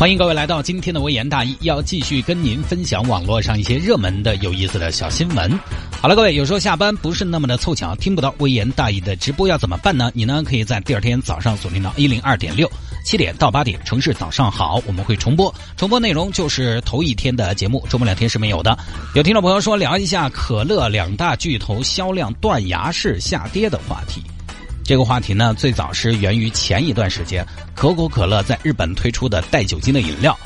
欢迎各位来到今天的微言大义，要继续跟您分享网络上一些热门的、有意思的小新闻。好了，各位，有时候下班不是那么的凑巧，听不到微言大义的直播要怎么办呢？你呢可以在第二天早上锁定到一零二点六，七点到八点，城市早上好，我们会重播，重播内容就是头一天的节目，周末两天是没有的。有听众朋友说聊一下可乐两大巨头销量断崖式下跌的话题。这个话题呢，最早是源于前一段时间可口可乐在日本推出的带酒精的饮料。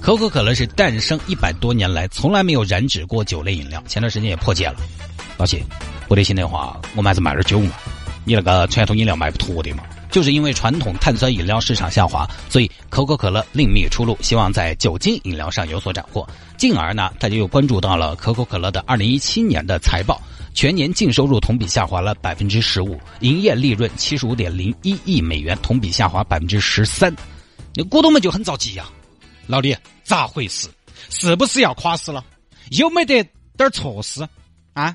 可口可乐是诞生一百多年来从来没有染指过酒类饮料，前段时间也破戒了。老谢，不得行的话，我们还是卖点酒嘛。你那个传统饮料卖不脱的嘛？就是因为传统碳酸饮料市场下滑，所以可口可乐另觅出路，希望在酒精饮料上有所斩获。进而呢，大家又关注到了可口可乐的二零一七年的财报。全年净收入同比下滑了百分之十五，营业利润七十五点零一亿美元，同比下滑百分之十三。那股东们就很着急呀，老李咋回事？是不是要垮死了？有没得点措施啊？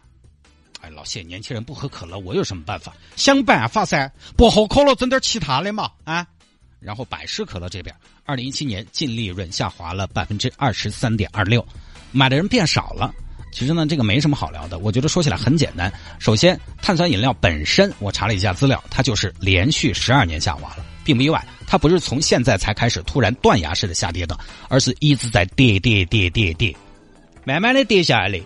哎，老谢，年轻人不喝可乐，我有什么办法？想办法噻，不喝可乐，整点其他的嘛啊！然后百事可乐这边，二零一七年净利润下滑了百分之二十三点二六，买的人变少了。其实呢，这个没什么好聊的。我觉得说起来很简单。首先，碳酸饮料本身，我查了一下资料，它就是连续十二年下滑了，并不意外。它不是从现在才开始突然断崖式的下跌的，而是一直在跌跌跌跌跌，慢慢的跌下来的。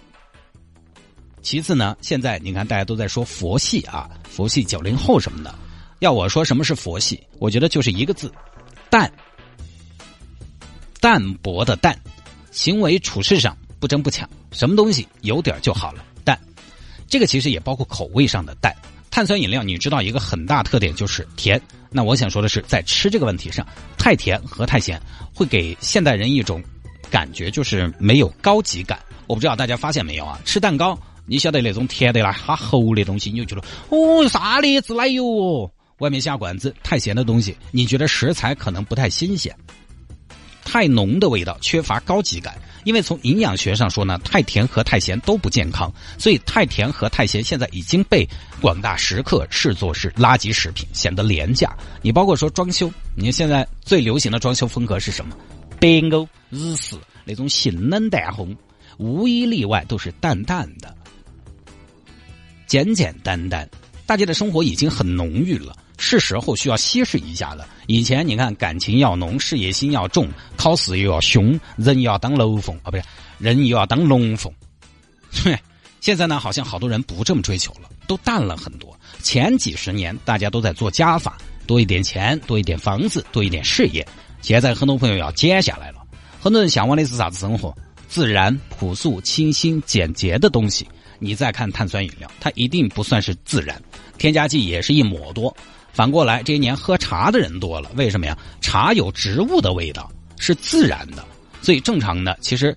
其次呢，现在你看大家都在说佛系啊，佛系九零后什么的。要我说什么是佛系，我觉得就是一个字，淡，淡薄的淡，行为处事上。不争不抢，什么东西有点就好了。淡，这个其实也包括口味上的淡。碳酸饮料，你知道一个很大特点就是甜。那我想说的是，在吃这个问题上，太甜和太咸会给现代人一种感觉，就是没有高级感。我不知道大家发现没有啊？吃蛋糕，你晓得那种甜的啦，哈齁的东西，你就觉得哦，啥栗子奶油哦。外面下馆子太咸的东西，你觉得食材可能不太新鲜，太浓的味道，缺乏高级感。因为从营养学上说呢，太甜和太咸都不健康，所以太甜和太咸现在已经被广大食客视作是垃圾食品，显得廉价。你包括说装修，你看现在最流行的装修风格是什么？bingo 日式那种性冷淡红，无一例外都是淡淡的、简简单单。大家的生活已经很浓郁了。是时候需要稀释一下了。以前你看，感情要浓，事业心要重，考试又要凶，人又要当楼凤啊，不是人又要当龙凤。对，现在呢，好像好多人不这么追求了，都淡了很多。前几十年大家都在做加法，多一点钱，多一点房子，多一点事业。现在很多朋友要减下来了，很多人向往的是啥子生活？自然、朴素、清新、简洁的东西。你再看碳酸饮料，它一定不算是自然，添加剂也是一抹多。反过来，这些年喝茶的人多了，为什么呀？茶有植物的味道，是自然的，所以正常的。其实，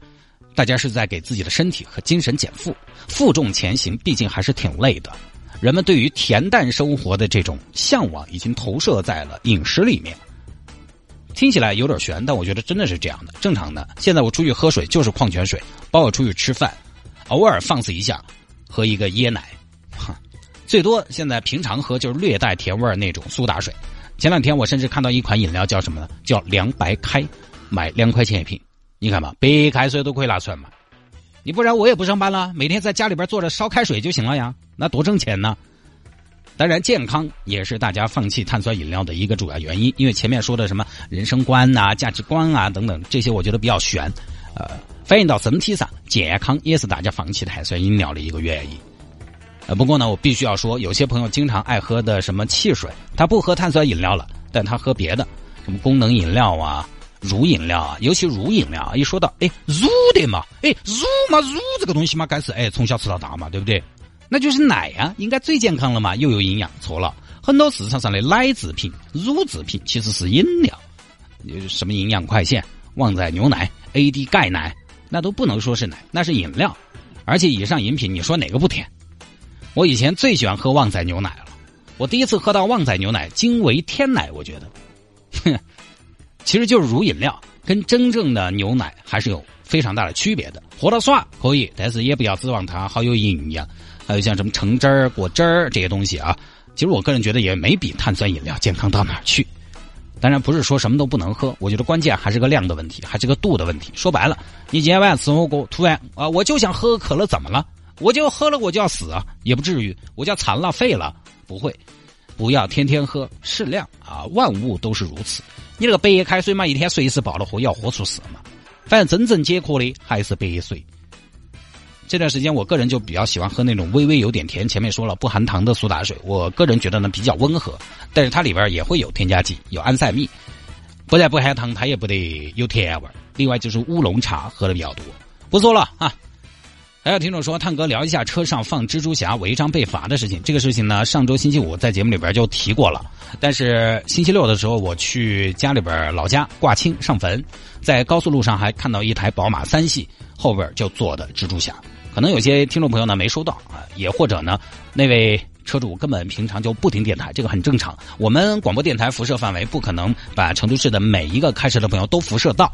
大家是在给自己的身体和精神减负，负重前行，毕竟还是挺累的。人们对于恬淡生活的这种向往，已经投射在了饮食里面。听起来有点悬，但我觉得真的是这样的。正常的，现在我出去喝水就是矿泉水，包括出去吃饭，偶尔放肆一下，喝一个椰奶。最多现在平常喝就是略带甜味儿那种苏打水。前两天我甚至看到一款饮料叫什么呢？叫凉白开，买两块钱一瓶。你看嘛，白开水都可以拿出来嘛。你不然我也不上班了，每天在家里边坐着烧开水就行了呀，那多挣钱呢。当然，健康也是大家放弃碳酸饮料的一个主要原因。因为前面说的什么人生观啊、价值观啊等等这些，我觉得比较悬。呃，反映到整体上，健康也是大家放弃碳酸饮料的一个原因。呃，不过呢，我必须要说，有些朋友经常爱喝的什么汽水，他不喝碳酸饮料了，但他喝别的，什么功能饮料啊、乳饮料啊，尤其乳饮料，啊，一说到哎乳的嘛，哎乳嘛乳这个东西嘛，该是哎从小吃到大嘛，对不对？那就是奶呀，应该最健康了嘛，又有营养，错了，很多市场上的奶制品、乳制品其实是饮料，什么营养快线、旺仔牛奶、AD 钙奶，那都不能说是奶，那是饮料，而且以上饮品，你说哪个不甜？我以前最喜欢喝旺仔牛奶了，我第一次喝到旺仔牛奶惊为天奶，我觉得哼 其实就是乳饮料，跟真正的牛奶还是有非常大的区别的。喝到算可以，但是也不要指望它好有营养。还有像什么橙汁儿、果汁儿这些东西啊，其实我个人觉得也没比碳酸饮料健康到哪儿去。当然不是说什么都不能喝，我觉得关键还是个量的问题，还是个度的问题。说白了，你今天晚上吃火锅，突然啊，我就想喝可乐，怎么了？我就喝了我就要死啊？也不至于，我就要残了废了？不会。不要天天喝，适量啊！万物都是如此。你那个白开水嘛，一天随时爆了喝，要喝出事嘛。反正真正解渴的还是白水。这段时间，我个人就比较喜欢喝那种微微有点甜，前面说了不含糖的苏打水。我个人觉得呢比较温和，但是它里边也会有添加剂，有安赛蜜，不但不含糖，它也不得有甜味另外就是乌龙茶喝的比较多。不说了啊。还有听众说，探哥聊一下车上放蜘蛛侠违章被罚的事情。这个事情呢，上周星期五在节目里边就提过了。但是星期六的时候，我去家里边老家挂青上坟，在高速路上还看到一台宝马三系后边就坐的蜘蛛侠。可能有些听众朋友呢没收到啊，也或者呢那位车主根本平常就不听电台，这个很正常。我们广播电台辐射范围不可能把成都市的每一个开车的朋友都辐射到。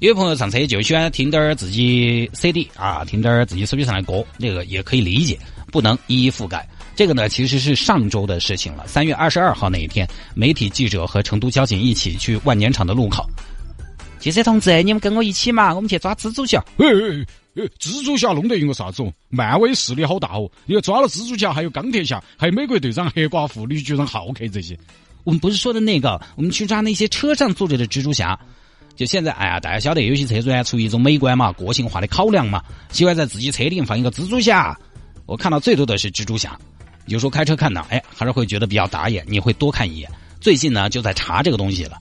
有朋友上车就喜欢听点儿自己 CD 啊，听点儿自己手机上的歌，这个也可以理解，不能一一覆盖。这个呢，其实是上周的事情了。三月二十二号那一天，媒体记者和成都交警一起去万年场的路口。记者同志，你们跟我一起嘛，我们去抓蜘蛛侠。哎哎哎，蜘蛛侠弄得赢个啥子哦？漫威势力好大哦！你抓了蜘蛛侠，还有钢铁侠，还有美国队长、黑寡妇、女局长浩克这些。我们不是说的那个，我们去抓那些车上坐着的蜘蛛侠。就现在，哎呀，大家晓得有些车主呢，出于一种美观嘛、个性化的考量嘛，喜欢在自己车顶放一个蜘蛛侠。我看到最多的是蜘蛛侠，有时候开车看到，哎，还是会觉得比较打眼，你会多看一眼。最近呢，就在查这个东西了。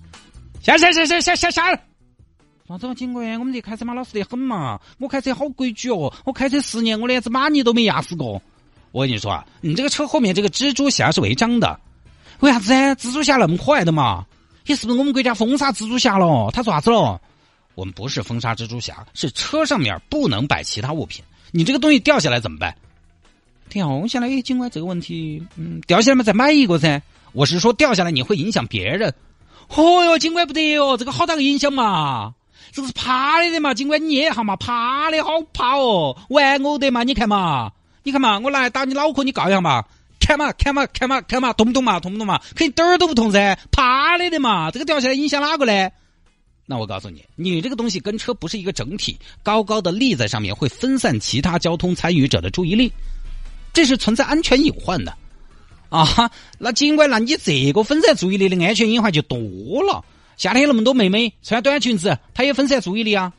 下下下下下下下！啥子嘛，警官，我们这开车嘛老实得很嘛。我开车好规矩哦，我开车十年，我连只蚂蚁都没压死过。我跟你说啊，你这个车后面这个蜘蛛侠是违章的，为啥子？蜘蛛侠那么可爱的嘛。你是不是我们国家封杀蜘蛛侠了？他做啥子了？我们不是封杀蜘蛛侠，是车上面不能摆其他物品。你这个东西掉下来怎么办？掉下来，警官这个问题，嗯，掉下来嘛再买一个噻。我是说掉下来你会影响别人。哦哟，警官不得哟，这个好大个影响嘛！这个是趴的的嘛，警官你捏一下嘛，趴的好趴哦，玩偶的嘛，你看嘛，你看嘛，我来打你脑壳，你告一下嘛。看嘛，看嘛，看嘛，看嘛，痛不痛嘛？痛不痛嘛？肯定点儿都不痛噻，趴了的嘛。这个掉下来影响哪个呢？那我告诉你，你这个东西跟车不是一个整体，高高的立在上面会分散其他交通参与者的注意力，这是存在安全隐患的啊。那尽管那你这个分散注意力的安全隐患就多了。夏天那么多妹妹穿短裙子，她也分散注意力啊。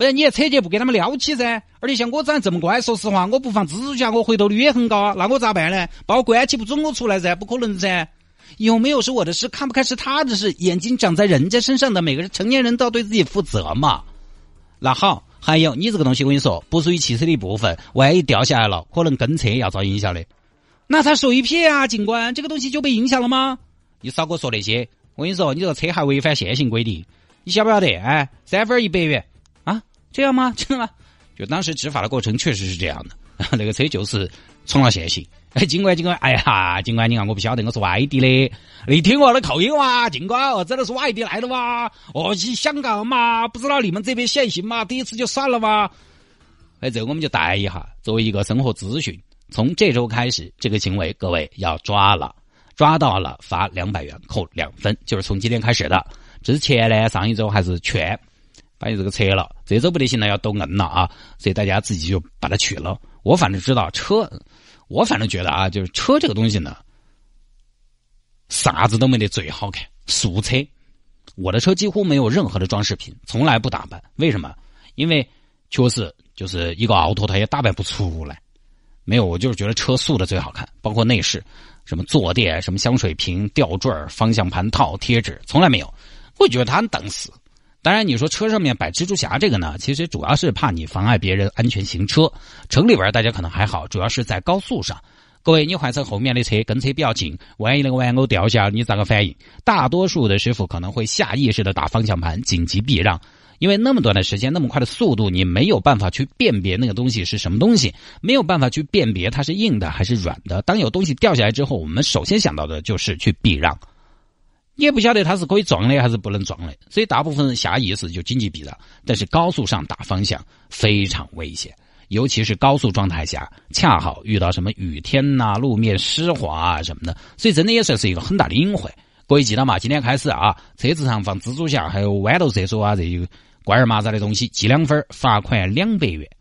不然你也车节不给他们撩起噻，而且像我长得这么乖，说实话，我不放蜘蛛侠，我回头率也很高，那我咋办呢？把我关起不准我出来噻，不可能噻。有没有是我的事，看不看是他的事，眼睛长在人家身上的，每个人成年人都要对自己负责嘛。那好，还有你这个东西，我跟你说，不属于汽车的一部分，万一掉下来了，可能跟车要遭影响的。那他说一撇啊，警官，这个东西就被影响了吗？你少给我说那些，我跟你说，你这个车还违反限行规定，你晓不晓得？哎，三分一百元。这样吗？真的吗？就当时执法的过程确实是这样的，那个车就是冲了限行。哎，警官，警官，哎呀，警官，你看我不晓得我是外地的，你听我的口音哇，警官，我真的是外地来的哇，我是香港嘛，不知道你们这边限行嘛，第一次就算了吗？哎，这我们就带一下，作为一个生活咨询，从这周开始，这个行为各位要抓了，抓到了罚两百元，扣两分，就是从今天开始的。之前呢，上一周还是全。把你这个撤了，这周不得行了，要都摁了啊！所以大家自己就把它取了。我反正知道车，我反正觉得啊，就是车这个东西呢，啥子都没得最好看。素车，我的车几乎没有任何的装饰品，从来不打扮。为什么？因为确实就是一个奥拓，它也打扮不出来。没有，我就是觉得车素的最好看，包括内饰，什么坐垫、什么香水瓶、吊坠、方向盘套、贴纸，从来没有。我觉得它很等死。当然，你说车上面摆蜘蛛侠这个呢，其实主要是怕你妨碍别人安全行车。城里边大家可能还好，主要是在高速上。各位，你换成后面的车跟车比较近，万一那个玩偶掉下，你咋个反应？大多数的师傅可能会下意识的打方向盘，紧急避让，因为那么短的时间，那么快的速度，你没有办法去辨别那个东西是什么东西，没有办法去辨别它是硬的还是软的。当有东西掉下来之后，我们首先想到的就是去避让。也不晓得它是可以撞的还是不能撞的，所以大部分人下意识就紧急避让。但是高速上大方向非常危险，尤其是高速状态下，恰好遇到什么雨天呐、路面湿滑啊什么的，所以真的也算是一个很大的隐患。各位记得嘛？今天开始啊，车子上放蜘蛛侠还有豌豆射手啊这些怪儿麻子的东西，记两分，罚款两百元